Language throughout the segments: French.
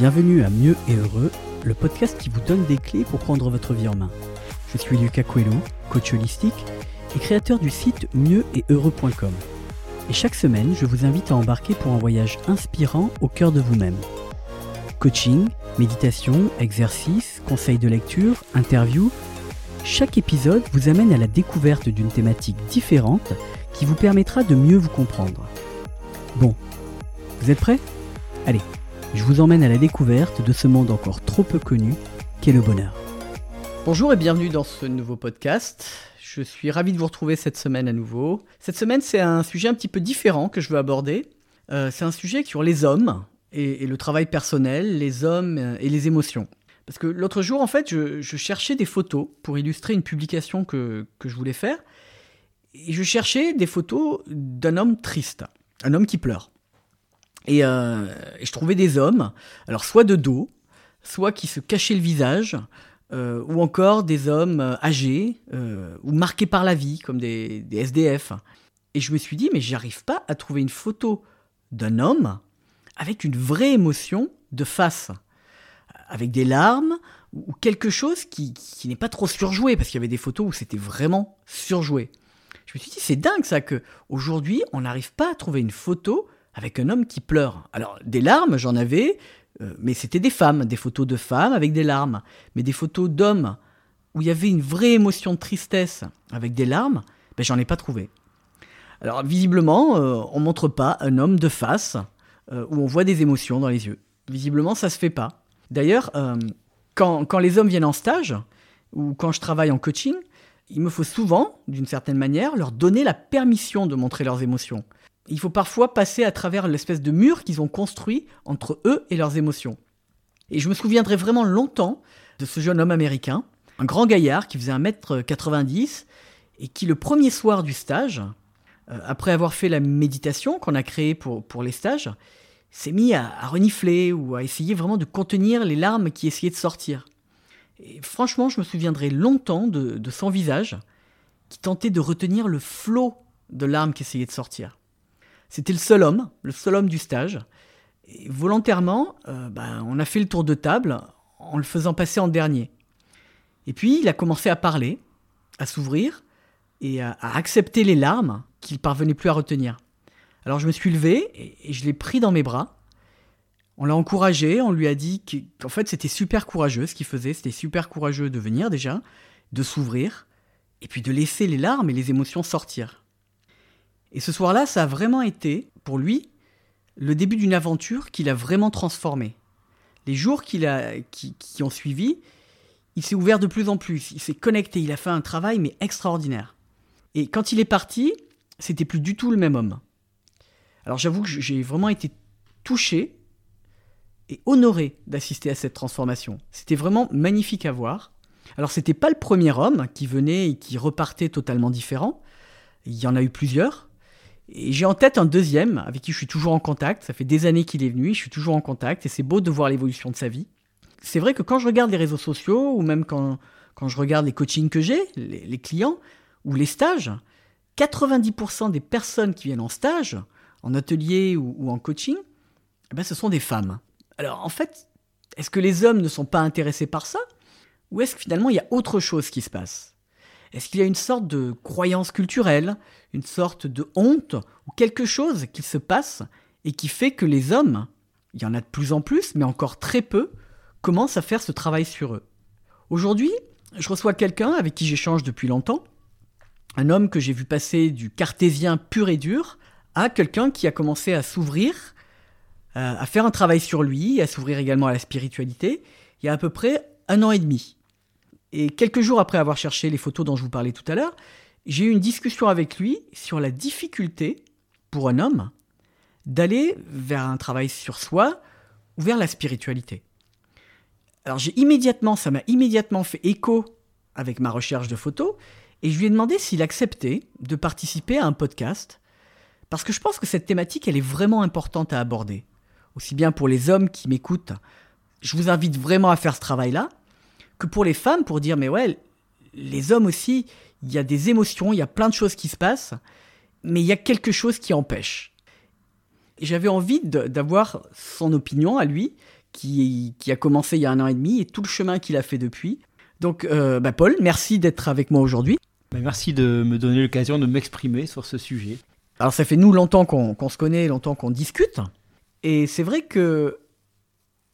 Bienvenue à Mieux et Heureux, le podcast qui vous donne des clés pour prendre votre vie en main. Je suis Lucas Coelho, coach holistique et créateur du site mieux-et-heureux.com. Et chaque semaine, je vous invite à embarquer pour un voyage inspirant au cœur de vous-même. Coaching, méditation, exercice, conseils de lecture, interview, chaque épisode vous amène à la découverte d'une thématique différente qui vous permettra de mieux vous comprendre. Bon, vous êtes prêts? Allez, je vous emmène à la découverte de ce monde encore trop peu connu qu'est le bonheur. Bonjour et bienvenue dans ce nouveau podcast. Je suis ravi de vous retrouver cette semaine à nouveau. Cette semaine, c'est un sujet un petit peu différent que je veux aborder. Euh, c'est un sujet sur les hommes et, le travail personnel, les hommes et les émotions. Parce que l'autre jour, en fait, je, cherchais des photos pour illustrer une publication que, que je voulais faire. Et je cherchais des photos d'un homme triste, un homme qui pleure. Euh, et, je trouvais des hommes, alors soit de dos, soit qui se cachaient le visage, euh, ou encore des hommes euh, âgés ou marqués par la vie, comme des, SDF. Et je me suis dit, mais j'arrive pas à trouver une photo d'un homme avec une vraie émotion de face, avec des larmes ou quelque chose qui, qui n'est pas trop surjoué, parce qu'il y avait des photos où c'était vraiment surjoué. Je me suis dit, c'est dingue ça, que aujourd'hui on n'arrive pas à trouver une photo avec un homme qui pleure. Alors, des larmes, j'en avais, euh, mais c'était des femmes, des photos de femmes avec des larmes. Mais des photos d'hommes où il y avait une vraie émotion de tristesse avec des larmes, ben, j'en ai pas trouvé. Alors, visiblement, euh, on montre pas un homme de face euh, où on voit des émotions dans les yeux. Visiblement, ça se fait pas. D'ailleurs, quand, quand les hommes viennent en stage, ou quand je travaille en coaching, il me faut souvent, d'une certaine manière, leur donner la permission de montrer leurs émotions il faut parfois passer à travers l'espèce de mur qu'ils ont construit entre eux et leurs émotions. Et je me souviendrai vraiment longtemps de ce jeune homme américain, un grand gaillard qui faisait 1m90 et qui le premier soir du stage, euh, après avoir fait la méditation qu'on a créée pour, les stages, s'est mis à, renifler ou à essayer vraiment de contenir les larmes qui essayaient de sortir. Et franchement, je me souviendrai longtemps de, de son visage qui tentait de retenir le flot de larmes qui essayaient de sortir. C'était le seul homme, le seul homme du stage. Et volontairement, ben, on a fait le tour de table en le faisant passer en dernier. Et puis, il a commencé à parler, à s'ouvrir et à, accepter les larmes qu'il parvenait plus à retenir. Alors je me suis levé et, je l'ai pris dans mes bras. On l'a encouragé, on lui a dit qu'en fait c'était super courageux ce qu'il faisait, c'était super courageux de venir déjà, de s'ouvrir, et puis de laisser les larmes et les émotions sortir. Et ce soir-là, ça a vraiment été, pour lui, le début d'une aventure qu'il a vraiment transformée. Les jours qu'il a, qui, ont suivi, il s'est ouvert de plus en plus, il s'est connecté, il a fait un travail mais extraordinaire. Et quand il est parti, c'était plus du tout le même homme. Alors j'avoue que j'ai vraiment été touché et honoré d'assister à cette transformation. C'était vraiment magnifique à voir. Alors c'était pas le premier homme qui venait et qui repartait totalement différent. Il y en a eu plusieurs. Et j'ai en tête un deuxième avec qui je suis toujours en contact. Ça fait des années qu'il est venu, je suis toujours en contact et c'est beau de voir l'évolution de sa vie. C'est vrai que quand je regarde les réseaux sociaux ou même quand, quand je regarde les coachings que j'ai, les, clients ou les stages, 90% des personnes qui viennent en stage, en atelier ou, en coaching, eh ben ce sont des femmes. Alors en fait, est-ce que les hommes ne sont pas intéressés par ça? Ou est-ce que finalement il y a autre chose qui se passe? Est-ce qu'il y a une sorte de croyance culturelle, une sorte de honte ou quelque chose qui se passe et qui fait que les hommes, il y en a de plus en plus, mais encore très peu, commencent à faire ce travail sur eux? Aujourd'hui, je reçois quelqu'un avec qui j'échange depuis longtemps, un homme que j'ai vu passer du cartésien pur et dur à quelqu'un qui a commencé à s'ouvrir, euh, à faire un travail sur lui, à s'ouvrir également à la spiritualité, il y a à peu près un an et demi. Et quelques jours après avoir cherché les photos dont je vous parlais tout à l'heure, j'ai eu une discussion avec lui sur la difficulté pour un homme d'aller vers un travail sur soi ou vers la spiritualité. Alors j'ai immédiatement, ça m'a immédiatement fait écho avec ma recherche de photos et je lui ai demandé s'il acceptait de participer à un podcast parce que je pense que cette thématique elle est vraiment importante à aborder. Aussi bien pour les hommes qui m'écoutent, je vous invite vraiment à faire ce travail-là, que pour les femmes, pour dire, mais ouais, les hommes aussi, il y a des émotions, il y a plein de choses qui se passent, mais il y a quelque chose qui empêche. J'avais envie d'avoir son opinion à lui, qui, qui, a commencé il y a un an et demi et tout le chemin qu'il a fait depuis. Donc, euh, bah, Paul, merci d'être avec moi aujourd'hui. Bah, merci de me donner l'occasion de m'exprimer sur ce sujet. Alors, ça fait nous longtemps qu'on se connaît, longtemps qu'on discute. Et c'est vrai que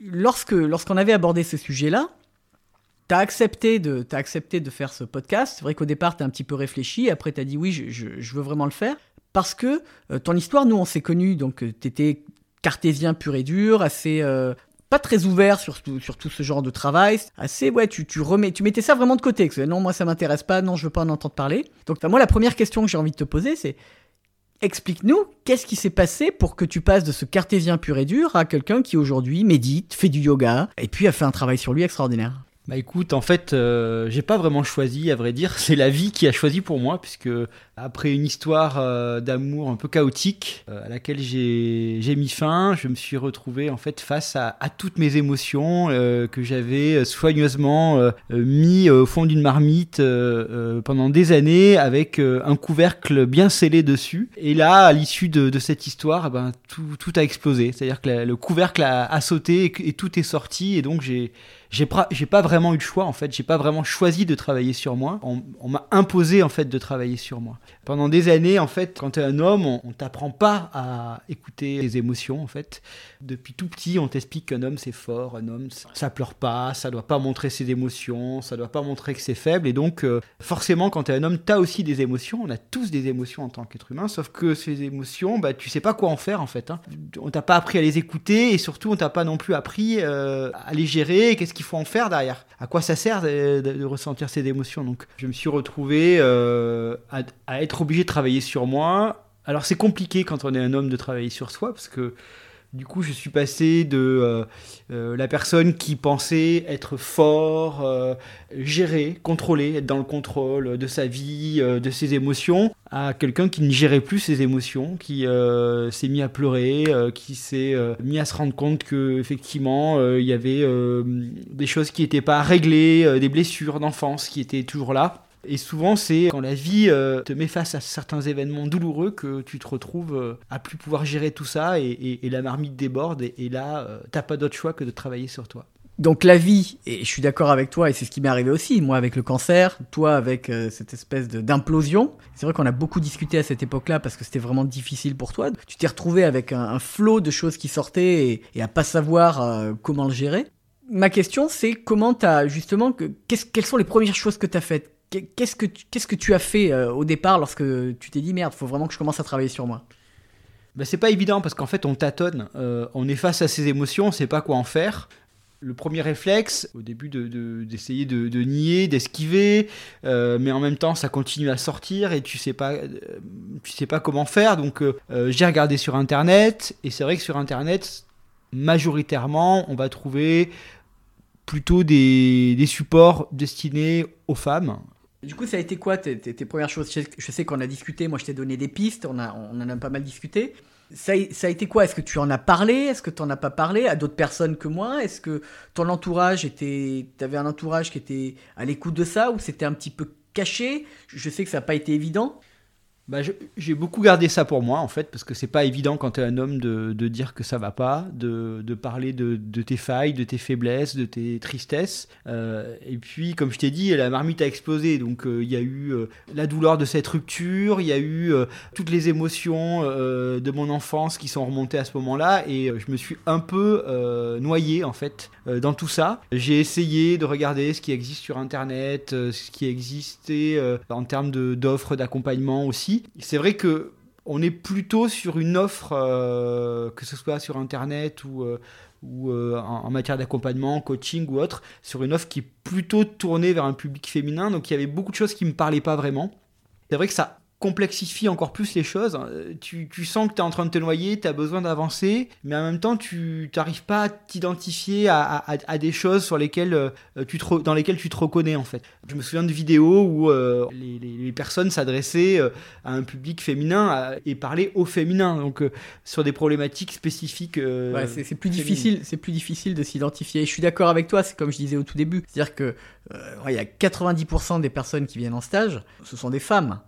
lorsque lorsqu'on avait abordé ce sujet-là, tu as accepté, de, accepté de faire ce podcast. C'est vrai qu'au départ, tu as un petit peu réfléchi. Après, tu as dit oui, je, je, veux vraiment le faire. Parce que euh, ton histoire, nous, on s'est connus. Donc, euh, tu étais cartésien pur et dur, assez. Euh, pas très ouvert sur, sur tout ce genre de travail. Assez, ouais, tu, tu, remets, tu mettais ça vraiment de côté. Que, non, moi, ça m'intéresse pas. Non, je veux pas en entendre parler. Donc, moi, la première question que j'ai envie de te poser, c'est Explique-nous, qu'est-ce qui s'est passé pour que tu passes de ce cartésien pur et dur à quelqu'un qui aujourd'hui médite, fait du yoga, et puis a fait un travail sur lui extraordinaire? Bah écoute, en fait, euh, j'ai pas vraiment choisi, à vrai dire. C'est la vie qui a choisi pour moi, puisque après une histoire euh, d'amour un peu chaotique, euh, à laquelle j'ai mis fin, je me suis retrouvé en fait face à, toutes mes émotions que j'avais soigneusement mis au fond d'une marmite pendant des années, avec un couvercle bien scellé dessus. Et là, à l'issue de, cette histoire, eh ben, tout, tout a explosé. C'est-à-dire que le couvercle a, a sauté et, et tout est sorti, et donc j'ai j'ai pas, pas vraiment eu le choix en fait. J'ai pas vraiment choisi de travailler sur moi. On, m'a imposé en fait de travailler sur moi. Pendant des années en fait, quand tu es un homme, on, t'apprend pas à écouter les émotions en fait. Depuis tout petit, on t'explique qu'un homme c'est fort, un homme ça pleure pas, ça doit pas montrer ses émotions, ça doit pas montrer que c'est faible. Et donc euh, forcément, quand tu es un homme, tu as aussi des émotions. On a tous des émotions en tant qu'être humain, sauf que ces émotions, bah tu sais pas quoi en faire en fait. Hein. On t'a pas appris à les écouter et surtout on t'a pas non plus appris euh, à les gérer. Qu'est-ce faut en faire derrière À quoi ça sert de, ressentir ces émotions? Donc, je me suis retrouvé euh, à, être obligé de travailler sur moi. Alors, c'est compliqué quand on est un homme de travailler sur soi parce que du coup, je suis passé de euh, euh, la personne qui pensait être fort, euh, gérer, contrôler, être dans le contrôle de sa vie, de ses émotions, à quelqu'un qui ne gérait plus ses émotions, qui s'est mis à pleurer, qui s'est mis à se rendre compte que effectivement il y avait des choses qui n'étaient pas réglées, des blessures d'enfance qui étaient toujours là. Et souvent, c'est quand la vie euh, te met face à certains événements douloureux que tu te retrouves euh, à plus pouvoir gérer tout ça et, la marmite déborde. Et, là, euh, t'as pas d'autre choix que de travailler sur toi. Donc la vie, et je suis d'accord avec toi, et c'est ce qui m'est arrivé aussi, moi avec le cancer, toi avec cette espèce d'implosion. C'est vrai qu'on a beaucoup discuté à cette époque-là parce que c'était vraiment difficile pour toi. Tu t'es retrouvé avec un, flot de choses qui sortaient et, et à pas savoir comment le gérer. Ma question, c'est comment t'as justement, que, quelles sont les premières choses que tu as faites? Qu'est-ce que, tu, qu'est-ce que tu as fait euh, au départ lorsque tu t'es dit merde, faut vraiment que je commence à travailler sur moi? Bah, C'est pas évident parce qu'en fait on tâtonne, euh, on est face à ses émotions, on sait pas quoi en faire. Le premier réflexe, au début, d'essayer de, de, nier, d'esquiver, euh, mais en même temps ça continue à sortir et tu sais pas, tu sais pas comment faire. Donc j'ai regardé sur internet et c'est vrai que sur internet, majoritairement, on va trouver plutôt des, des, supports destinés aux femmes. Du coup, ça a été quoi tes, premières choses? Je sais qu'on a discuté, moi je t'ai donné des pistes, on, a, on en a pas mal discuté. Ça, ça a été quoi? Est-ce que tu en as parlé? Est-ce que tu n'en as pas parlé à d'autres personnes que moi? Est-ce que ton entourage était. Tu avais un entourage qui était à l'écoute de ça ou c'était un petit peu caché? Je sais que ça n'a pas été évident bah, j'ai beaucoup gardé ça pour moi en fait parce que c'est pas évident quand tu es un homme de, dire que ça va pas, de, parler de, tes failles, de tes faiblesses, de tes tristesses. Euh, et puis comme je t'ai dit, la marmite a explosé donc euh, il y a eu euh, la douleur de cette rupture, il y a eu toutes les émotions de mon enfance qui sont remontées à ce moment-là et je me suis un peu noyé en fait dans tout ça. J'ai essayé de regarder ce qui existe sur internet, ce qui existait en termes d'offres d'accompagnement aussi c'est vrai que on est plutôt sur une offre, euh, que ce soit sur Internet ou, euh, euh, en, matière d'accompagnement, coaching ou autre, sur une offre qui est plutôt tournée vers un public féminin. Donc il y avait beaucoup de choses qui ne me parlaient pas vraiment. C'est vrai que ça complexifie encore plus les choses. Tu, sens que tu es en train de te noyer, tu as besoin d'avancer, mais en même temps, tu n'arrives pas à t'identifier à, des choses sur lesquelles, euh, tu dans lesquelles tu te reconnais en fait. Je me souviens de vidéos où euh, les, personnes s'adressaient euh, à un public féminin et parlaient au féminin, donc sur des problématiques spécifiques. c'est plus difficile, c'est plus difficile de s'identifier. Je suis d'accord avec toi, c'est comme je disais au tout début, c'est-à-dire que il y a 90% des personnes qui viennent en stage, ce sont des femmes.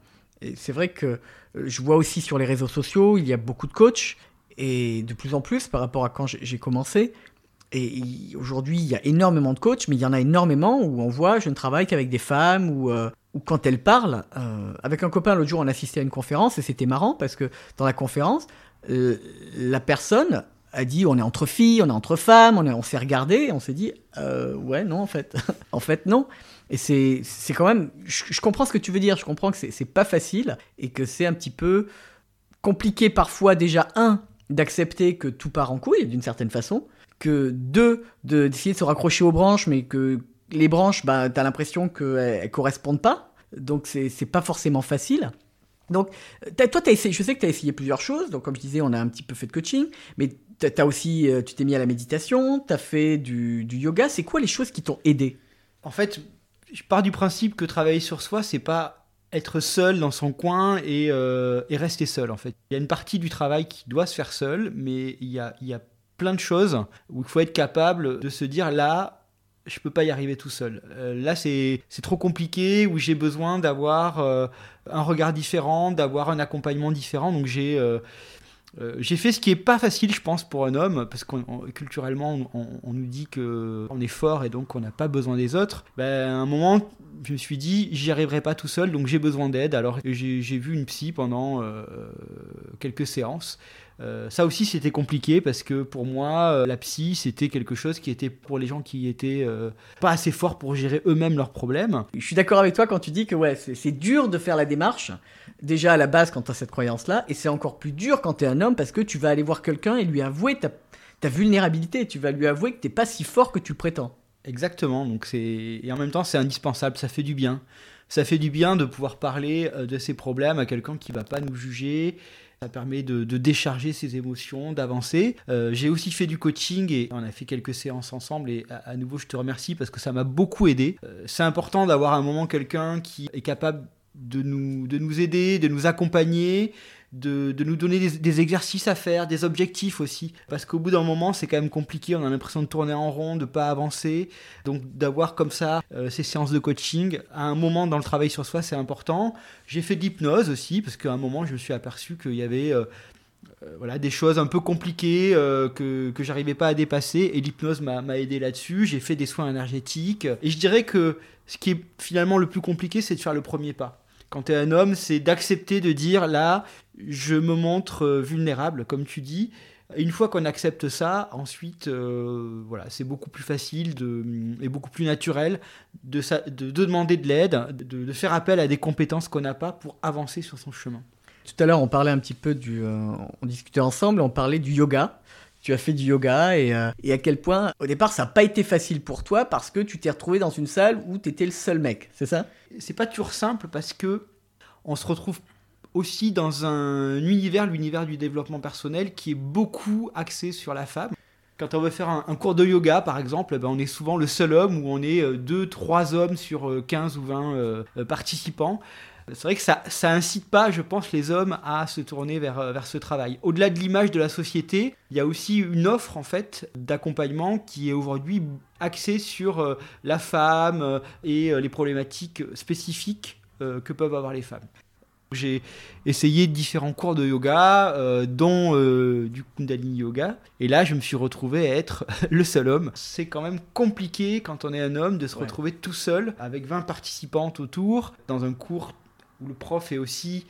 C'est vrai que euh, je vois aussi sur les réseaux sociaux, il y a beaucoup de coachs, et de plus en plus par rapport à quand j'ai commencé, Et aujourd'hui, il y a énormément de coachs, mais il y en a énormément où on voit, je ne travaille qu'avec des femmes, ou, euh, quand elles parlent. Euh, avec un copain, l'autre jour, on assistait à une conférence, et c'était marrant, parce que dans la conférence, la personne a dit, on est entre filles, on est entre femmes, on, on s'est regardé, et on s'est dit, ouais, non, en fait. en fait, non. Et c'est quand même... Je, comprends ce que tu veux dire, je comprends que c'est pas facile, et que c'est un petit peu compliqué parfois déjà, un, d'accepter que tout part en couille, d'une certaine façon, que deux, d'essayer de, se raccrocher aux branches, mais que les branches, bah, tu as l'impression qu'elles ne correspondent pas. Donc, c'est pas forcément facile. Donc, toi, as essayé, je sais que tu as essayé plusieurs choses. Donc, comme je disais, on a un petit peu fait de coaching, mais as aussi, euh, tu t'es mis à la méditation, tu as fait du, yoga. C'est quoi les choses qui t'ont aidé? En fait, je pars du principe que travailler sur soi, c'est pas être seul dans son coin et, euh, et, rester seul en fait. Il y a une partie du travail qui doit se faire seul, mais il y a, il y a plein de choses où il faut être capable de se dire là, je peux pas y arriver tout seul. Euh, là, c'est trop compliqué, où j'ai besoin d'avoir euh, un regard différent, d'avoir un accompagnement différent. Donc j'ai euh, j'ai fait ce qui est pas facile, je pense, pour un homme, parce que culturellement, on, nous dit que on est fort et donc on n'a pas besoin des autres. Ben, à un moment, je me suis dit, j'y arriverai pas tout seul, donc j'ai besoin d'aide. Alors j'ai vu une psy pendant quelques séances. Euh, ça aussi, c'était compliqué parce que pour moi, euh, la psy, c'était quelque chose qui était pour les gens qui étaient euh, pas assez forts pour gérer eux-mêmes leurs problèmes. Je suis d'accord avec toi quand tu dis que ouais, c'est dur de faire la démarche, déjà à la base quand tu as cette croyance-là, et c'est encore plus dur quand tu es un homme parce que tu vas aller voir quelqu'un et lui avouer ta, ta vulnérabilité, tu vas lui avouer que t'es pas si fort que tu prétends. Exactement, donc c'est et en même temps c'est indispensable, ça fait du bien. Ça fait du bien de pouvoir parler de ses problèmes à quelqu'un qui va pas nous juger, ça permet de, décharger ses émotions, d'avancer. Euh, j'ai aussi fait du coaching et on a fait quelques séances ensemble et à, nouveau je te remercie parce que ça m'a beaucoup aidé. Euh, c'est important d'avoir un moment quelqu'un qui est capable de nous, de nous aider, de nous accompagner, de, nous donner des, exercices à faire, des objectifs aussi. Parce qu'au bout d'un moment, c'est quand même compliqué, on a l'impression de tourner en rond, de pas avancer. Donc d'avoir comme ça euh, ces séances de coaching, à un moment dans le travail sur soi, c'est important. J'ai fait de l'hypnose aussi, parce qu'à un moment, je me suis aperçu qu'il y avait... Euh, euh, voilà, des choses un peu compliquées que, que j'arrivais pas à dépasser et l'hypnose m'a aidé là-dessus. J'ai fait des soins énergétiques et je dirais que ce qui est finalement le plus compliqué, c'est de faire le premier pas quand tu es un homme, c'est d'accepter de dire là, je me montre euh, vulnérable, comme tu dis. une fois qu'on accepte ça, ensuite, euh, voilà, c'est beaucoup plus facile de, et beaucoup plus naturel de, de, demander de l'aide, de, faire appel à des compétences qu'on n'a pas pour avancer sur son chemin. Tout à l'heure, on parlait un petit peu du, euh, on discutait ensemble, on parlait du yoga tu as fait du yoga et, et, à quel point au départ ça n'a pas été facile pour toi parce que tu t'es retrouvé dans une salle où tu étais le seul mec, c'est ça? C'est pas toujours simple parce que on se retrouve aussi dans un univers, l'univers du développement personnel, qui est beaucoup axé sur la femme. Quand on veut faire un, cours de yoga, par exemple, ben on est souvent le seul homme ou on est euh, deux, trois hommes sur 15 euh, ou 20 euh, participants. C'est vrai que ça, ça incite pas, je pense, les hommes à se tourner vers, vers ce travail. Au-delà de l'image de la société, il y a aussi une offre en fait d'accompagnement qui est aujourd'hui axée sur la femme et les problématiques spécifiques que peuvent avoir les femmes. J'ai essayé différents cours de yoga, euh, dont euh, du Kundalini Yoga. Et là, je me suis retrouvé à être le seul homme. C'est quand même compliqué quand on est un homme de se retrouver tout seul avec 20 participantes autour dans un cours où le prof est aussi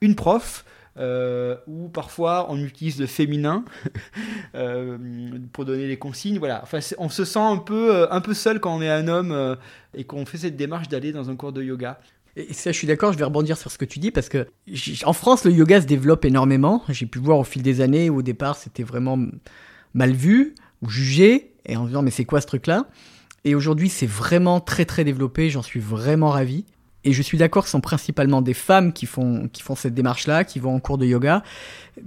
une prof. Euh, où parfois on utilise le féminin pour donner les consignes. Voilà, enfin, on se sent un peu, un peu seul quand on est un homme et qu'on fait cette démarche d'aller dans un cours de yoga. Et ça, je suis d'accord, je vais rebondir sur ce que tu dis parce que en France, le yoga se développe énormément. J'ai pu voir au fil des années où au départ c'était vraiment mal vu ou jugé et en disant mais c'est quoi ce truc-là? Et aujourd'hui, c'est vraiment très très développé. J'en suis vraiment ravi. Et je suis d'accord que ce sont principalement des femmes qui font, qui font cette démarche-là, qui vont en cours de yoga.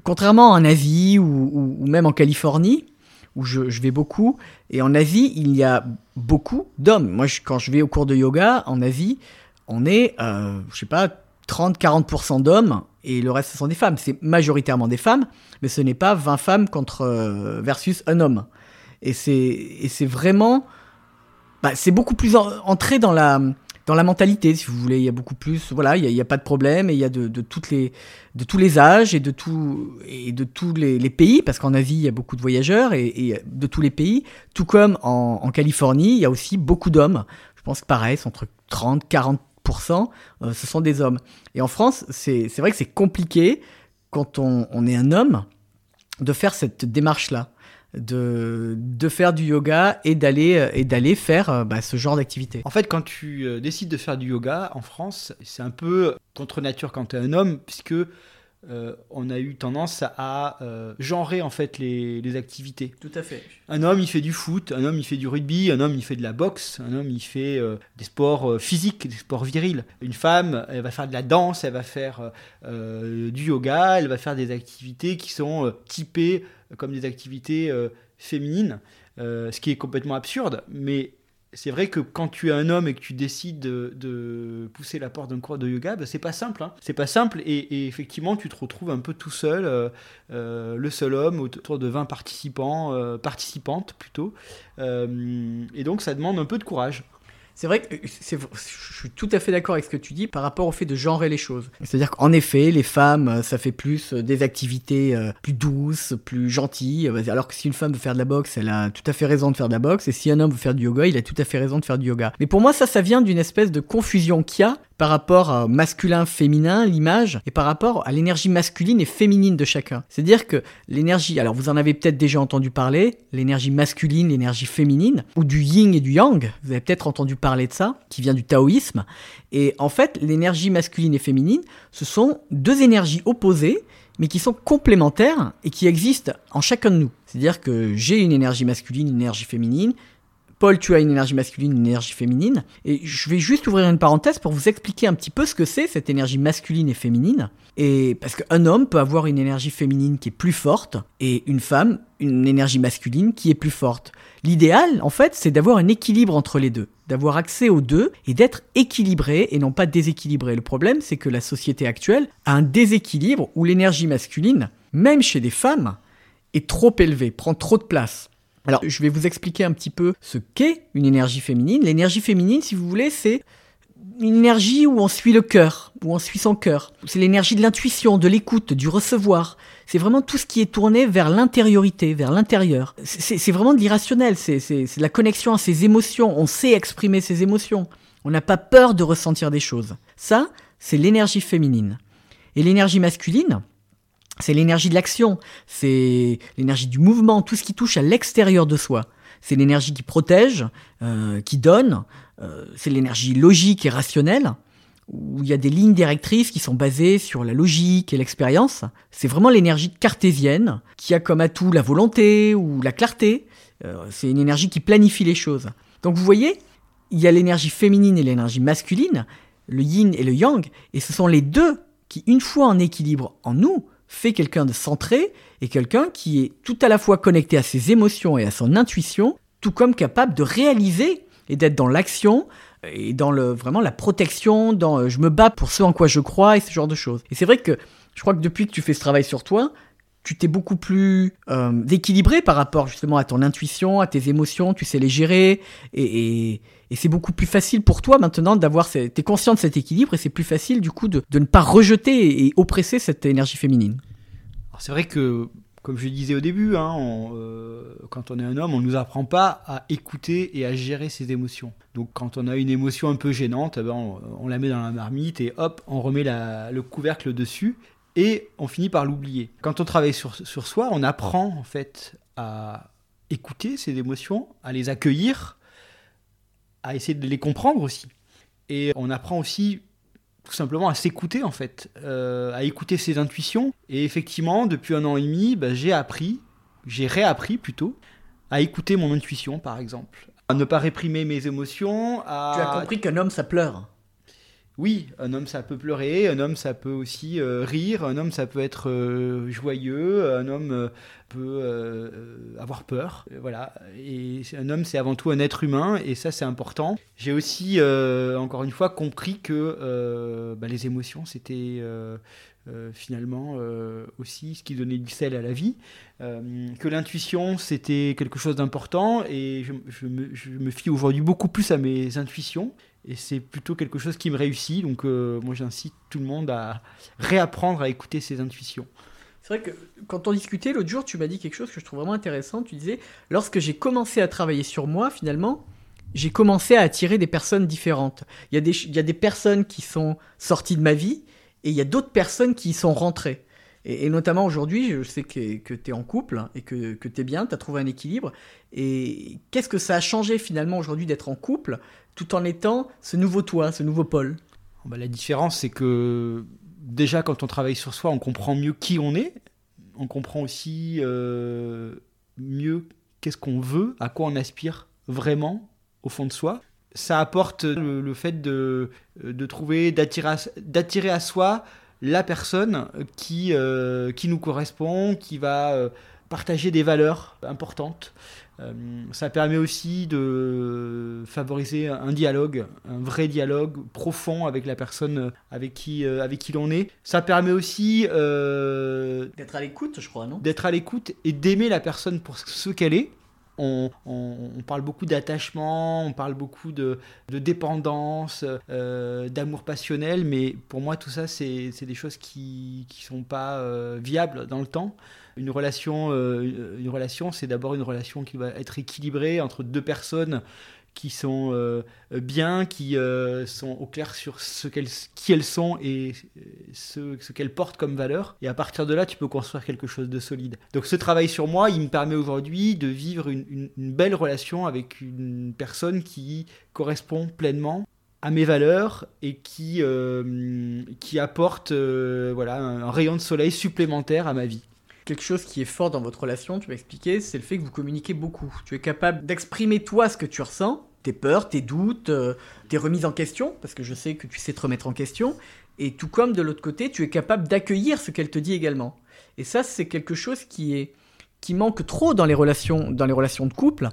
Contrairement en Asie ou, ou, même en Californie, où je, je, vais beaucoup, et en Asie, il y a beaucoup d'hommes. Moi, je, quand je vais au cours de yoga en Asie, on est, euh, je sais pas, 30-40% d'hommes et le reste ce sont des femmes. C'est majoritairement des femmes, mais ce n'est pas 20 femmes contre euh, versus un homme. Et c'est et c'est vraiment, bah, c'est beaucoup plus entré dans la dans la mentalité, si vous voulez. Il y a beaucoup plus, voilà, il n'y a, pas de problème et il y a de, toutes les, de tous les âges et de, tout, et de tous les, pays, parce qu'en Asie, il y a beaucoup de voyageurs et, de tous les pays. Tout comme en, Californie, il y a aussi beaucoup d'hommes. Je pense que pareil, c'est entre 30, 40 euh, ce sont des hommes. Et en France, c'est vrai que c'est compliqué quand on, on, est un homme de faire cette démarche-là de, de faire du yoga et d'aller euh, et d'aller faire euh, bah, ce genre d'activité. En fait, quand tu euh, décides de faire du yoga en France, c'est un peu contre nature quand tu es un homme, puisque on a eu tendance à genrer en fait les, les, activités. Tout à fait. Un homme il fait du foot, un homme il fait du rugby, un homme il fait de la boxe, un homme il fait des sports physiques, des sports virils. Une femme elle va faire de la danse, elle va faire du yoga, elle va faire des activités qui sont typées comme des activités euh, féminines, euh, ce qui est complètement absurde, mais c'est vrai que quand tu es un homme et que tu décides de, pousser la porte d'un cours de yoga, bah, c'est pas simple. Hein. C'est pas simple et, effectivement, tu te retrouves un peu tout seul, euh, le seul homme autour de 20 participants, participantes plutôt. et donc, ça demande un peu de courage. C'est vrai que je suis tout à fait d'accord avec ce que tu dis par rapport au fait de genrer les choses. C'est-à-dire qu'en effet, les femmes, euh, ça fait plus euh, des activités euh, plus douces, plus gentilles. Alors que si une femme veut faire de la boxe, elle a tout à fait raison de faire de la boxe. Et si un homme veut faire du yoga, il a tout à fait raison de faire du yoga. Mais pour moi, ça, ça vient d'une espèce de confusion qu'il y a par rapport à masculin, féminin, l'image, et par rapport à l'énergie masculine et féminine de chacun. C'est-à-dire que l'énergie, alors vous en avez peut-être déjà entendu parler, l'énergie masculine, l'énergie féminine, ou du yin et du yang, vous avez peut-être entendu parler de ça, qui vient du taoïsme. Et en fait, l'énergie masculine et féminine, ce sont deux énergies opposées, mais qui sont complémentaires et qui existent en chacun de nous. C'est-à-dire que j'ai une énergie masculine, une énergie féminine, Paul, tu as une énergie masculine, une énergie féminine. Et je vais juste ouvrir une parenthèse pour vous expliquer un petit peu ce que c'est cette énergie masculine et féminine. Et parce qu'un homme peut avoir une énergie féminine qui est plus forte et une femme une énergie masculine qui est plus forte. L'idéal, en fait, c'est d'avoir un équilibre entre les deux, d'avoir accès aux deux et d'être équilibré et non pas déséquilibré. Le problème, c'est que la société actuelle a un déséquilibre où l'énergie masculine, même chez des femmes, est trop élevée, prend trop de place. Alors, je vais vous expliquer un petit peu ce qu'est une énergie féminine. L'énergie féminine, si vous voulez, c'est une énergie où on suit le cœur, où on suit son cœur. C'est l'énergie de l'intuition, de l'écoute, du recevoir. C'est vraiment tout ce qui est tourné vers l'intériorité, vers l'intérieur. C'est vraiment de l'irrationnel, c'est de la connexion à ses émotions. On sait exprimer ses émotions. On n'a pas peur de ressentir des choses. Ça, c'est l'énergie féminine. Et l'énergie masculine, c'est l'énergie de l'action, c'est l'énergie du mouvement, tout ce qui touche à l'extérieur de soi. C'est l'énergie qui protège, euh, qui donne, euh, c'est l'énergie logique et rationnelle, où il y a des lignes directrices qui sont basées sur la logique et l'expérience. C'est vraiment l'énergie cartésienne, qui a comme atout la volonté ou la clarté. Euh, c'est une énergie qui planifie les choses. Donc vous voyez, il y a l'énergie féminine et l'énergie masculine, le yin et le yang, et ce sont les deux qui, une fois en équilibre en nous, fait quelqu'un de centré et quelqu'un qui est tout à la fois connecté à ses émotions et à son intuition, tout comme capable de réaliser et d'être dans l'action et dans le vraiment la protection, dans euh, je me bats pour ce en quoi je crois et ce genre de choses. Et c'est vrai que je crois que depuis que tu fais ce travail sur toi, tu t'es beaucoup plus euh, équilibré par rapport justement à ton intuition, à tes émotions, tu sais les gérer et, c'est beaucoup plus facile pour toi maintenant d'avoir, t'es conscient de cet équilibre et c'est plus facile du coup de, ne pas rejeter et, oppresser cette énergie féminine. C'est vrai que, comme je disais au début, hein, euh, quand on est un homme, on ne nous apprend pas à écouter et à gérer ses émotions. Donc quand on a une émotion un peu gênante, eh ben, on, la met dans la marmite et hop, on remet le couvercle dessus et on finit par l'oublier. Quand on travaille sur, sur soi, on apprend en fait à écouter ses émotions, à les accueillir, à essayer de les comprendre aussi. Et on apprend aussi tout simplement à s'écouter en fait, euh, à écouter ses intuitions. Et effectivement, depuis un an et demi, bah, j'ai appris, j'ai réappris plutôt, à écouter mon intuition par exemple, à ne pas réprimer mes émotions. À... Tu as compris qu'un homme ça pleure oui, un homme ça peut pleurer, un homme ça peut aussi euh, rire, un homme ça peut être euh, joyeux, un homme euh, peut avoir peur, voilà. Et un homme c'est avant tout un être humain et ça c'est important. J'ai aussi encore une fois compris que bah, les émotions c'était finalement aussi ce qui donnait du sel à la vie, que l'intuition c'était quelque chose d'important et je, me, je me fie aujourd'hui beaucoup plus à mes intuitions et c'est plutôt quelque chose qui me réussit. Donc moi j'incite tout le monde à réapprendre à écouter ses intuitions. C'est vrai que quand on discutait l'autre jour, tu m'as dit quelque chose que je trouve vraiment intéressant. Tu disais, lorsque j'ai commencé à travailler sur moi, finalement, j'ai commencé à attirer des personnes différentes. Il y, a des, il y a des personnes qui sont sorties de ma vie et il y a d'autres personnes qui y sont rentrées. Et, notamment aujourd'hui, je sais que, tu es en couple hein, et que, tu es bien, tu as trouvé un équilibre. Et qu'est-ce que ça a changé finalement aujourd'hui d'être en couple tout en étant ce nouveau toi, ce nouveau Paul? Bah, La différence, c'est que déjà, quand on travaille sur soi, on comprend mieux qui on est. On comprend aussi euh, mieux qu'est-ce qu'on veut, à quoi on aspire vraiment au fond de soi. Ça apporte le, fait de trouver, d'attirer à, soi la personne qui, euh, qui nous correspond, qui va euh, partager des valeurs importantes. Euh, ça permet aussi de favoriser un dialogue, un vrai dialogue profond avec la personne avec qui, avec qui l'on est. Ça permet aussi d'être à l'écoute, je crois, non? D'être à l'écoute et d'aimer la personne pour ce qu'elle est. On, parle beaucoup d'attachement, on parle beaucoup de, dépendance, d'amour passionnel, mais pour moi tout ça c'est des choses qui ne sont pas viables dans le temps. Une relation, euh, une relation c'est d'abord une relation qui va être équilibrée entre deux personnes qui sont euh, bien, qui euh, sont au clair sur ce qu'elles, qui elles sont et ce, ce qu'elles portent comme valeur. Et à partir de là, tu peux construire quelque chose de solide. Donc ce travail sur moi, il me permet aujourd'hui de vivre une, belle relation avec une personne qui correspond pleinement à mes valeurs et qui, qui apporte voilà, un rayon de soleil supplémentaire à ma vie. Quelque chose qui est fort dans votre relation, tu m'as expliqué, c'est le fait que vous communiquez beaucoup. Tu es capable d'exprimer toi ce que tu ressens, tes peurs, tes doutes, euh, tes remises en question, parce que je sais que tu sais te remettre en question, et tout comme de l'autre côté, tu es capable d'accueillir ce qu'elle te dit également. Et ça, c'est quelque chose qui est qui manque trop dans les relations dans les relations de couple,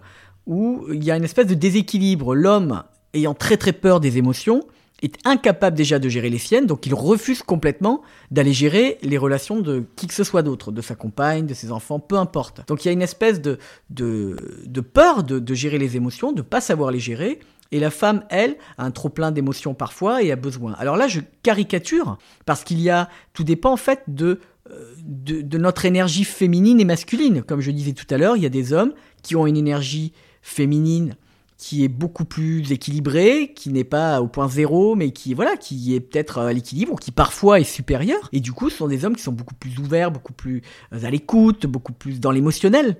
où il y a une espèce de déséquilibre. L'homme ayant très très peur des émotions, est incapable déjà de gérer les siennes, donc il refuse complètement d'aller gérer les relations de qui que ce soit d'autre, de sa compagne, de ses enfants, peu importe. Donc il y a une espèce de, de, de peur de, de, gérer les émotions, de pas savoir les gérer, et la femme, elle, a un trop plein d'émotions parfois et a besoin. Alors là, je caricature, parce qu'il y a, tout dépend en fait de, euh, de, de notre énergie féminine et masculine. Comme je disais tout à l'heure, il y a des hommes qui ont une énergie féminine qui est beaucoup plus équilibré, qui n'est pas au point zéro, mais qui voilà, qui est peut-être à l'équilibre ou qui parfois est supérieur. Et du coup, ce sont des hommes qui sont beaucoup plus ouverts, beaucoup plus euh, à l'écoute, beaucoup plus dans l'émotionnel.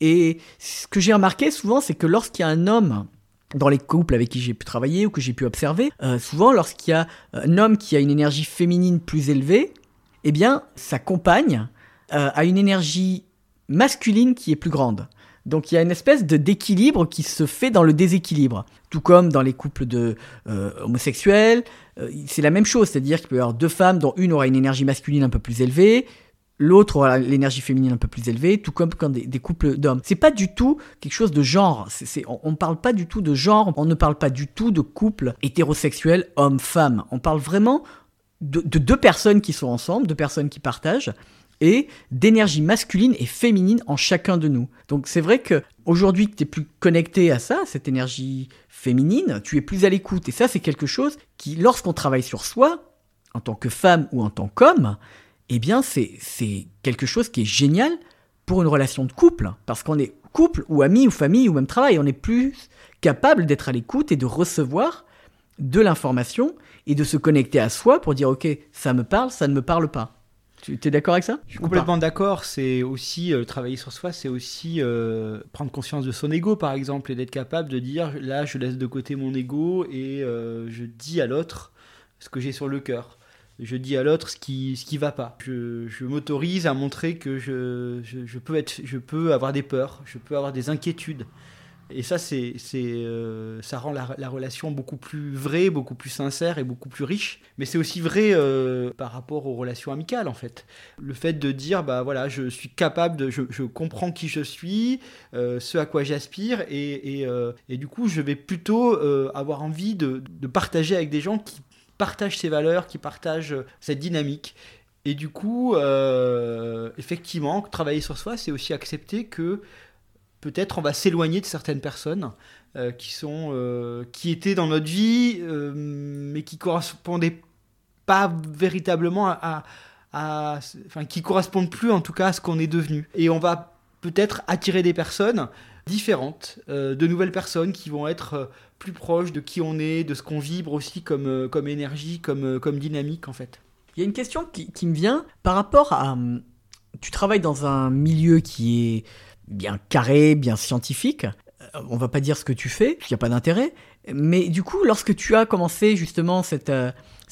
Et ce que j'ai remarqué souvent, c'est que lorsqu'il y a un homme dans les couples avec qui j'ai pu travailler ou que j'ai pu observer, euh, souvent lorsqu'il y a un homme qui a une énergie féminine plus élevée, eh bien, sa compagne euh, a une énergie masculine qui est plus grande. Donc il y a une espèce de d'équilibre qui se fait dans le déséquilibre. Tout comme dans les couples de euh, homosexuels, euh, c'est la même chose, c'est-à-dire qu'il peut y avoir deux femmes dont une aura une énergie masculine un peu plus élevée, l'autre aura l'énergie féminine un peu plus élevée, tout comme quand des, couples d'hommes. C'est pas du tout quelque chose de genre. on, ne parle pas du tout de genre. On ne parle pas du tout de couple hétérosexuel homme-femme. On parle vraiment de, de deux personnes qui sont ensemble, deux personnes qui partagent et d'énergie masculine et féminine en chacun de nous. Donc c'est vrai que aujourd'hui que tu es plus connecté à ça, cette énergie féminine, tu es plus à l'écoute et ça c'est quelque chose qui lorsqu'on travaille sur soi en tant que femme ou en tant qu'homme, eh bien c'est c'est quelque chose qui est génial pour une relation de couple parce qu'on est couple ou ami ou famille ou même travail, on est plus capable d'être à l'écoute et de recevoir de l'information et de se connecter à soi pour dire ok, ça me parle, ça ne me parle pas. Tu es d'accord avec ça Je suis complètement d'accord. C'est aussi euh, travailler sur soi, c'est aussi euh, prendre conscience de son ego, par exemple, et d'être capable de dire là, je laisse de côté mon ego et euh, je dis à l'autre ce que j'ai sur le cœur. Je dis à l'autre ce qui ce qui va pas. Je, je m'autorise à montrer que je, je, je, peux être, je peux avoir des peurs, je peux avoir des inquiétudes. Et ça, c'est, euh, ça rend la, relation beaucoup plus vraie, beaucoup plus sincère et beaucoup plus riche. Mais c'est aussi vrai euh, par rapport aux relations amicales, en fait. Le fait de dire, bah voilà, je suis capable je, comprends qui je suis, euh, ce à quoi j'aspire, et, et, du coup, je vais plutôt avoir envie de partager avec des gens qui partagent ces valeurs, qui partagent cette dynamique. Et du coup, effectivement, travailler sur soi, c'est aussi accepter que peut-être on va s'éloigner de certaines personnes qui sont qui étaient dans notre vie mais qui correspondaient pas véritablement à, enfin qui correspondent plus en tout cas à ce qu'on est devenu et on va peut-être attirer des personnes différentes, euh, de nouvelles personnes qui vont être euh, plus proches de qui on est, de ce qu'on vibre aussi comme, euh, comme énergie, comme, comme dynamique en fait. Il y a une question qui, me vient par rapport à... Tu travailles dans un milieu qui est bien carré, bien scientifique. On va pas dire ce que tu fais, il n'y a pas d'intérêt. Mais du coup, lorsque tu as commencé justement cette,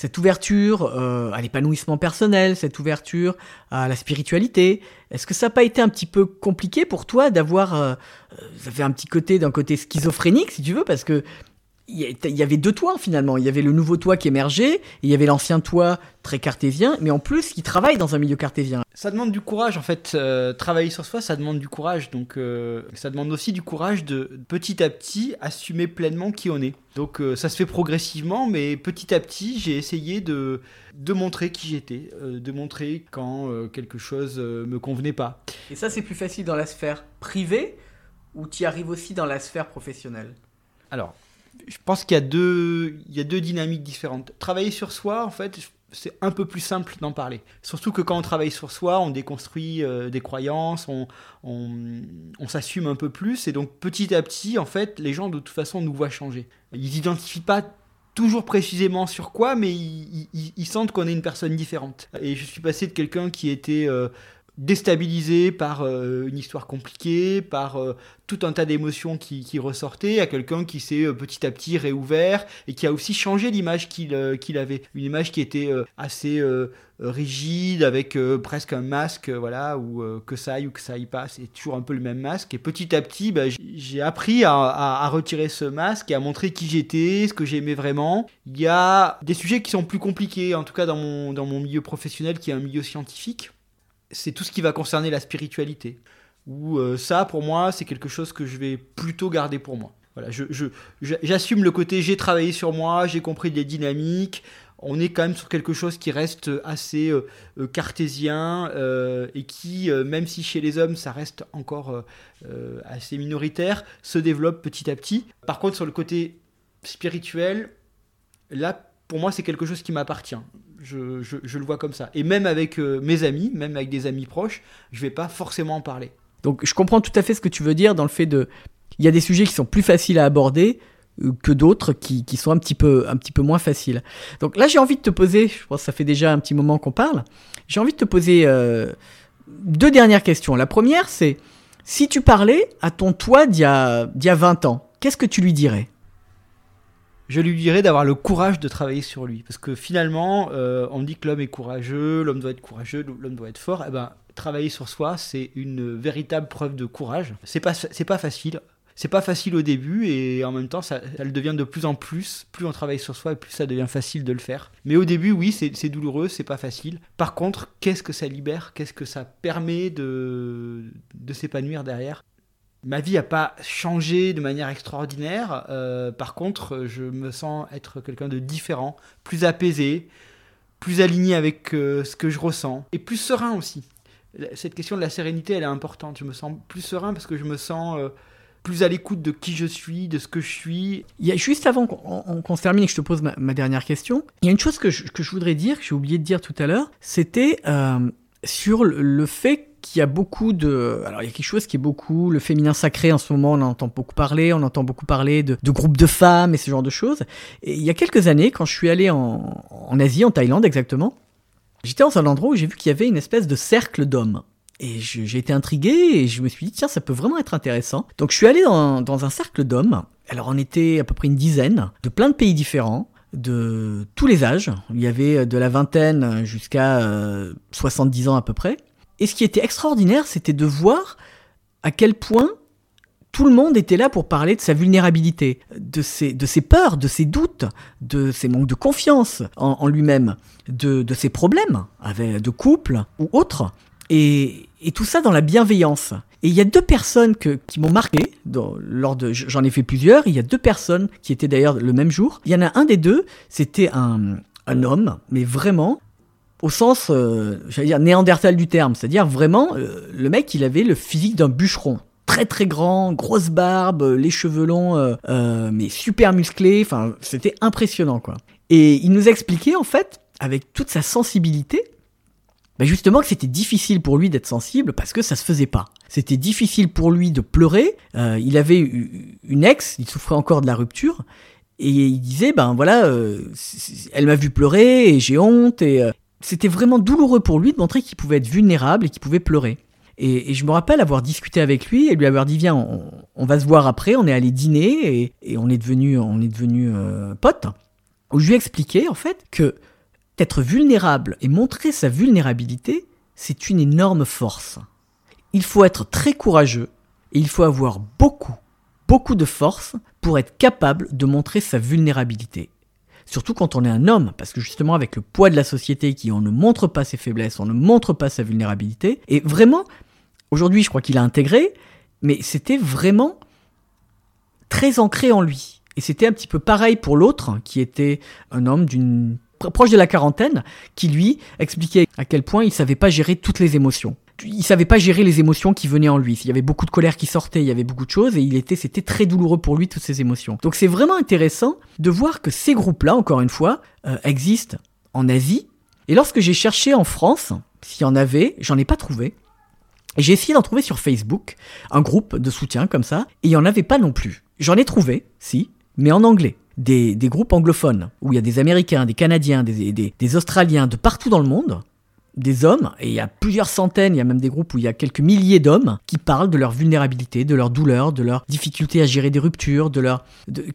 cette ouverture euh, à l'épanouissement personnel, cette ouverture à la spiritualité. Est-ce que ça n'a pas été un petit peu compliqué pour toi d'avoir, euh, ça fait un petit côté d'un côté schizophrénique si tu veux, parce que il y avait deux toits finalement. Il y avait le nouveau toit qui émergeait, et il y avait l'ancien toit très cartésien, mais en plus qui travaille dans un milieu cartésien. Ça demande du courage en fait. Euh, travailler sur soi, ça demande du courage. Donc euh, ça demande aussi du courage de petit à petit assumer pleinement qui on est. Donc euh, ça se fait progressivement, mais petit à petit, j'ai essayé de, de montrer qui j'étais, de montrer quand quelque chose me convenait pas. Et ça, c'est plus facile dans la sphère privée ou tu y arrives aussi dans la sphère professionnelle? Alors, je pense qu'il y a deux, il y a deux dynamiques différentes. Travailler sur soi, en fait, c'est un peu plus simple d'en parler. Surtout que quand on travaille sur soi, on déconstruit euh, des croyances, on, on, s'assume un peu plus, et donc petit à petit, en fait, les gens de toute façon nous voient changer. Ils n'identifient pas toujours précisément sur quoi, mais ils, sentent qu'on est une personne différente. Et je suis passé de quelqu'un qui était euh, déstabilisé par euh, une histoire compliquée, par euh, tout un tas d'émotions qui, ressortaient, à quelqu'un qui s'est euh, petit à petit réouvert et qui a aussi changé l'image qu'il avait. Une image qui était assez rigide, avec presque un masque, voilà, ou que ça aille ou que ça aille pas, c'est toujours un peu le même masque. Et petit à petit, bah, j'ai appris à, retirer ce masque et à montrer qui j'étais, ce que j'aimais vraiment. Il y a des sujets qui sont plus compliqués, en tout cas dans mon milieu professionnel, qui est un milieu scientifique c'est tout ce qui va concerner la spiritualité. Ou euh, ça, pour moi, c'est quelque chose que je vais plutôt garder pour moi. Voilà, j'assume le côté j'ai travaillé sur moi, j'ai compris des dynamiques. On est quand même sur quelque chose qui reste assez euh, euh, cartésien et qui, même si chez les hommes ça reste encore assez minoritaire, se développe petit à petit. Par contre, sur le côté spirituel, là, pour moi, c'est quelque chose qui m'appartient. Je, le vois comme ça. Et même avec euh, mes amis, même avec des amis proches, je vais pas forcément en parler. Donc je comprends tout à fait ce que tu veux dire dans le fait de... Il y a des sujets qui sont plus faciles à aborder euh, que d'autres qui, sont un petit, peu, un petit peu moins faciles. Donc là j'ai envie de te poser, je pense que ça fait déjà un petit moment qu'on parle, j'ai envie de te poser euh, deux dernières questions. La première c'est, si tu parlais à ton toi d'il y y a 20 ans, qu'est-ce que tu lui dirais? Je lui dirais d'avoir le courage de travailler sur lui. Parce que finalement, euh, on dit que l'homme est courageux, l'homme doit être courageux, l'homme doit être fort. Eh ben, travailler sur soi, c'est une véritable preuve de courage. C'est pas, pas facile. C'est pas facile au début et en même temps, ça, devient de plus en plus. Plus on travaille sur soi, plus ça devient facile de le faire. Mais au début, oui, c'est douloureux, c'est pas facile. Par contre, qu'est-ce que ça libère? Qu'est-ce que ça permet de s'épanouir derrière? Ma vie n'a pas changé de manière extraordinaire. Euh, par contre, je me sens être quelqu'un de différent, plus apaisé, plus aligné avec euh, ce que je ressens, et plus serein aussi. Cette question de la sérénité, elle est importante. Je me sens plus serein parce que je me sens euh, plus à l'écoute de qui je suis, de ce que je suis. Juste avant qu'on se termine et que je te pose ma, dernière question, il y a une chose que je, voudrais dire, que j'ai oublié de dire tout à l'heure, c'était sur le fait qu'il y a beaucoup de... Alors il y a quelque chose qui est beaucoup... Le féminin sacré en ce moment, on en entend beaucoup parler, on entend beaucoup parler de, groupes de femmes et ce genre de choses. Et il y a quelques années, quand je suis allé en, Asie, en Thaïlande exactement, j'étais dans un endroit où j'ai vu qu'il y avait une espèce de cercle d'hommes. Et j'ai été intrigué et je me suis dit, tiens, ça peut vraiment être intéressant. Donc je suis allé dans, dans un cercle d'hommes. Alors on était à peu près une dizaine, de plein de pays différents de tous les âges. Il y avait de la vingtaine jusqu'à 70 euh, ans à peu près. Et ce qui était extraordinaire, c'était de voir à quel point tout le monde était là pour parler de sa vulnérabilité, de ses, peurs, de ses doutes, de ses manques de confiance en, lui-même, de, ses problèmes avec, de couple ou autres. Et, tout ça dans la bienveillance. Et il y a deux personnes qui m'ont marqué, lors de, j'en ai fait plusieurs, il y a deux personnes qui étaient d'ailleurs le même jour. Il y en a un des deux, c'était un homme, mais vraiment au sens, euh, j'allais dire, néandertal du terme. C'est-à-dire vraiment, euh, le mec, il avait le physique d'un bûcheron. très très grand, grosse barbe, les cheveux longs, mais super musclé. Enfin, c'était impressionnant, quoi. Et il nous a expliqué, en fait, avec toute sa sensibilité, bah, justement que c'était difficile pour lui d'être sensible parce que ça se faisait pas. C'était difficile pour lui de pleurer. Euh, il avait une ex, il souffrait encore de la rupture, et il disait ben voilà, euh, elle m'a vu pleurer et j'ai honte. Et euh, c'était vraiment douloureux pour lui de montrer qu'il pouvait être vulnérable et qu'il pouvait pleurer. Et, je me rappelle avoir discuté avec lui et lui avoir dit viens, on, va se voir après. On est allé dîner et, on est devenu on est devenu potes. Où je lui ai expliqué en fait que être vulnérable et montrer sa vulnérabilité, c'est une énorme force. Il faut être très courageux et il faut avoir beaucoup, beaucoup de force pour être capable de montrer sa vulnérabilité. Surtout quand on est un homme, parce que justement avec le poids de la société qui on ne montre pas ses faiblesses, on ne montre pas sa vulnérabilité, et vraiment, aujourd'hui je crois qu'il a intégré, mais c'était vraiment très ancré en lui. Et c'était un petit peu pareil pour l'autre, qui était un homme proche de la quarantaine, qui lui expliquait à quel point il savait pas gérer toutes les émotions. Il savait pas gérer les émotions qui venaient en lui. Il y avait beaucoup de colère qui sortait, il y avait beaucoup de choses et il était, c'était très douloureux pour lui toutes ces émotions. Donc c'est vraiment intéressant de voir que ces groupes-là, encore une fois, euh, existent en Asie. Et lorsque j'ai cherché en France, s'il y en avait, j'en ai pas trouvé. J'ai essayé d'en trouver sur Facebook, un groupe de soutien comme ça, et il n'y en avait pas non plus. J'en ai trouvé, si, mais en anglais des, groupes anglophones, où il y a des Américains, des Canadiens, des, des, Australiens, de partout dans le monde, des hommes, et il y a plusieurs centaines, il y a même des groupes où il y a quelques milliers d'hommes qui parlent de leur vulnérabilité, de leur douleur, de leur difficulté à gérer des ruptures, de leur,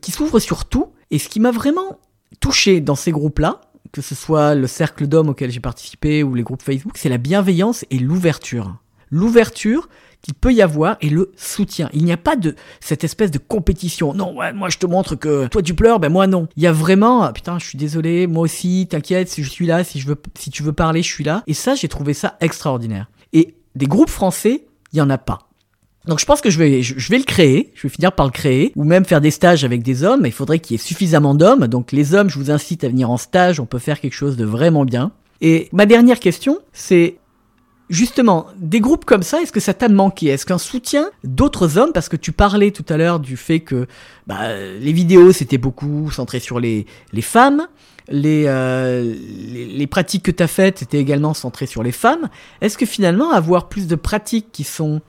qui s'ouvrent sur tout. Et ce qui m'a vraiment touché dans ces groupes-là, que ce soit le cercle d'hommes auquel j'ai participé ou les groupes Facebook, c'est la bienveillance et l'ouverture. L'ouverture qu'il peut y avoir et le soutien. Il n'y a pas de cette espèce de compétition. Non, ouais, moi je te montre que toi tu pleures, ben moi non. Il y a vraiment, ah, putain, je suis désolé, moi aussi, t'inquiète, si je suis là, si je veux, si tu veux parler, je suis là. Et ça, j'ai trouvé ça extraordinaire. Et des groupes français, il y en a pas. Donc je pense que je vais, je, vais le créer, je vais finir par le créer, ou même faire des stages avec des hommes, il faudrait qu'il y ait suffisamment d'hommes, donc les hommes, je vous incite à venir en stage, on peut faire quelque chose de vraiment bien. Et ma dernière question, c'est Justement, des groupes comme ça, est-ce que ça t'a manqué? Est-ce qu'un soutien d'autres hommes, parce que tu parlais tout à l'heure du fait que bah, les vidéos c'était beaucoup centré sur les, les femmes, les, euh, les, pratiques que tu faites étaient également centrées sur les femmes, est-ce que finalement avoir plus de pratiques qui sont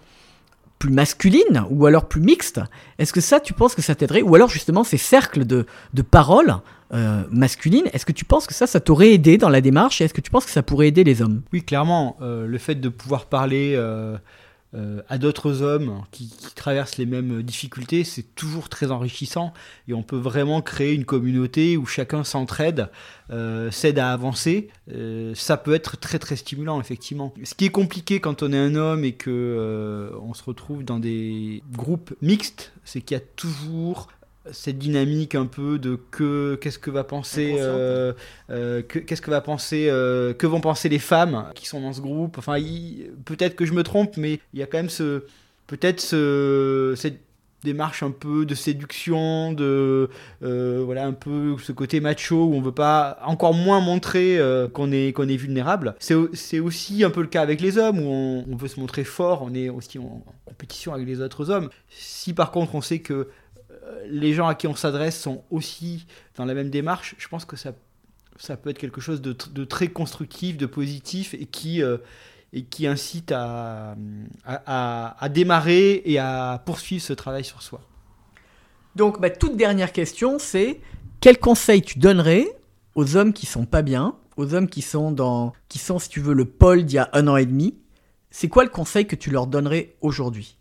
plus masculines ou alors plus mixtes, est-ce que ça tu penses que ça t'aiderait Ou alors justement ces cercles de, de paroles euh, masculine. Est-ce que tu penses que ça, ça t'aurait aidé dans la démarche et est-ce que tu penses que ça pourrait aider les hommes? Oui, clairement. Euh, le fait de pouvoir parler euh, à d'autres hommes qui, traversent les mêmes difficultés, c'est toujours très enrichissant et on peut vraiment créer une communauté où chacun s'entraide, s'aide à avancer. ça peut être très très stimulant, effectivement. Ce qui est compliqué quand on est un homme et que on se retrouve dans des groupes mixtes, c'est qu'il y a toujours cette dynamique un peu de que qu'est-ce que va penser euh, euh, qu'est-ce que va penser euh, que vont penser les femmes qui sont dans ce groupe. Enfin peut-être que je me trompe mais il y a quand même ce peut-être ce, cette démarche un peu de séduction de voilà un peu ce côté macho où on veut pas encore moins montrer qu'on est qu'on est vulnérable. C'est aussi un peu le cas avec les hommes où on, on veut se montrer fort on est aussi en compétition avec les autres hommes. Si par contre on sait que les gens à qui on s'adresse sont aussi dans la même démarche, je pense que ça, ça peut être quelque chose de, très constructif, de positif et qui, euh, et qui incite à, à, démarrer et à poursuivre ce travail sur soi. Donc, ma toute dernière question, c'est quel conseil tu donnerais aux hommes qui sont pas bien, aux hommes qui sont dans, qui sont, si tu veux, le pôle d'il y a un an et demi? C'est quoi le conseil que tu leur donnerais aujourd'hui?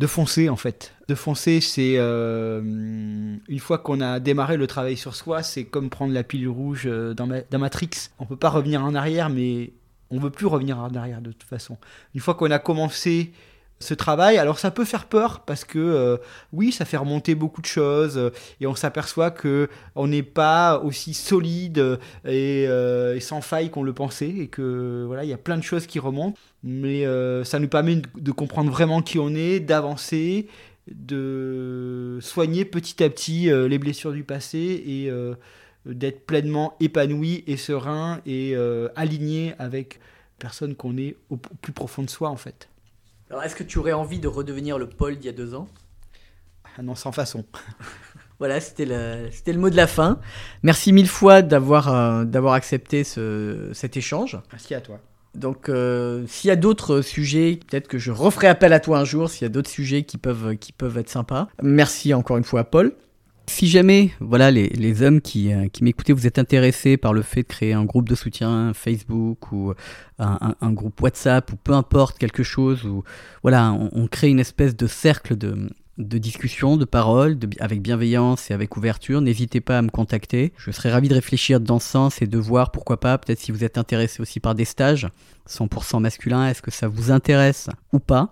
De foncer en fait. De foncer, c'est euh, une fois qu'on a démarré le travail sur soi, c'est comme prendre la pilule rouge euh, dans, dans Matrix. On peut pas revenir en arrière, mais on veut plus revenir en arrière de toute façon. Une fois qu'on a commencé ce travail. Alors ça peut faire peur parce que euh, oui, ça fait remonter beaucoup de choses euh, et on s'aperçoit que on n'est pas aussi solide euh, et, sans faille qu'on le pensait et que voilà, il y a plein de choses qui remontent. Mais ça nous permet de comprendre vraiment qui on est, d'avancer, de soigner petit à petit les blessures du passé et d'être pleinement épanoui et serein et aligné avec personne qu'on est au plus profond de soi en fait. Alors, est-ce que tu aurais envie de redevenir le Paul d'il y a deux ans? Ah non, sans façon. Voilà, c'était le, mot de la fin. Merci mille fois d'avoir, euh, d'avoir accepté ce, cet échange. Merci à toi. Donc, euh, s'il y a d'autres sujets, peut-être que je referai appel à toi un jour, s'il y a d'autres sujets qui peuvent, qui peuvent être sympas. Merci encore une fois, Paul. Si jamais, voilà, les, hommes qui, euh, qui vous êtes intéressés par le fait de créer un groupe de soutien Facebook ou un, un- groupe WhatsApp ou peu importe quelque chose, où voilà, on, crée une espèce de cercle de, discussion, de parole, avec bienveillance et avec ouverture, n'hésitez pas à me contacter. Je serais ravi de réfléchir dans ce sens et de voir pourquoi pas, peut-être si vous êtes intéressé aussi par des stages 100% masculins, est-ce que ça vous intéresse ou pas?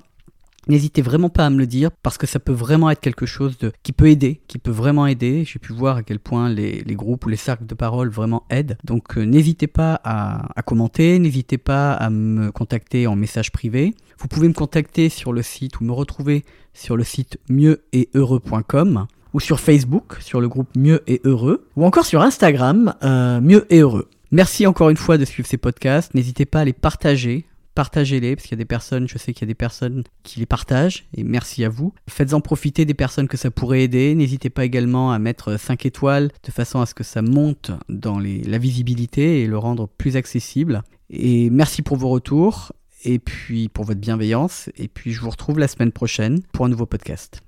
N'hésitez vraiment pas à me le dire parce que ça peut vraiment être quelque chose qui peut aider, qui peut vraiment aider. J'ai pu voir à quel point les, groupes ou les cercles de parole vraiment aident. Donc euh, n'hésitez pas à, commenter, n'hésitez pas à me contacter en message privé. Vous pouvez me contacter sur le site ou me retrouver sur le site mieux-et-heureux.com ou sur Facebook sur le groupe Mieux et Heureux ou encore sur Instagram euh, Mieux et Heureux. Merci encore une fois de suivre ces podcasts. N'hésitez pas à les partager. Partagez-les parce qu'il y a des personnes, je sais qu'il y a des personnes qui les partagent et merci à vous. Faites-en profiter des personnes que ça pourrait aider. N'hésitez pas également à mettre 5 étoiles de façon à ce que ça monte dans la visibilité et le rendre plus accessible. Et merci pour vos retours et puis pour votre bienveillance. Et puis je vous retrouve la semaine prochaine pour un nouveau podcast.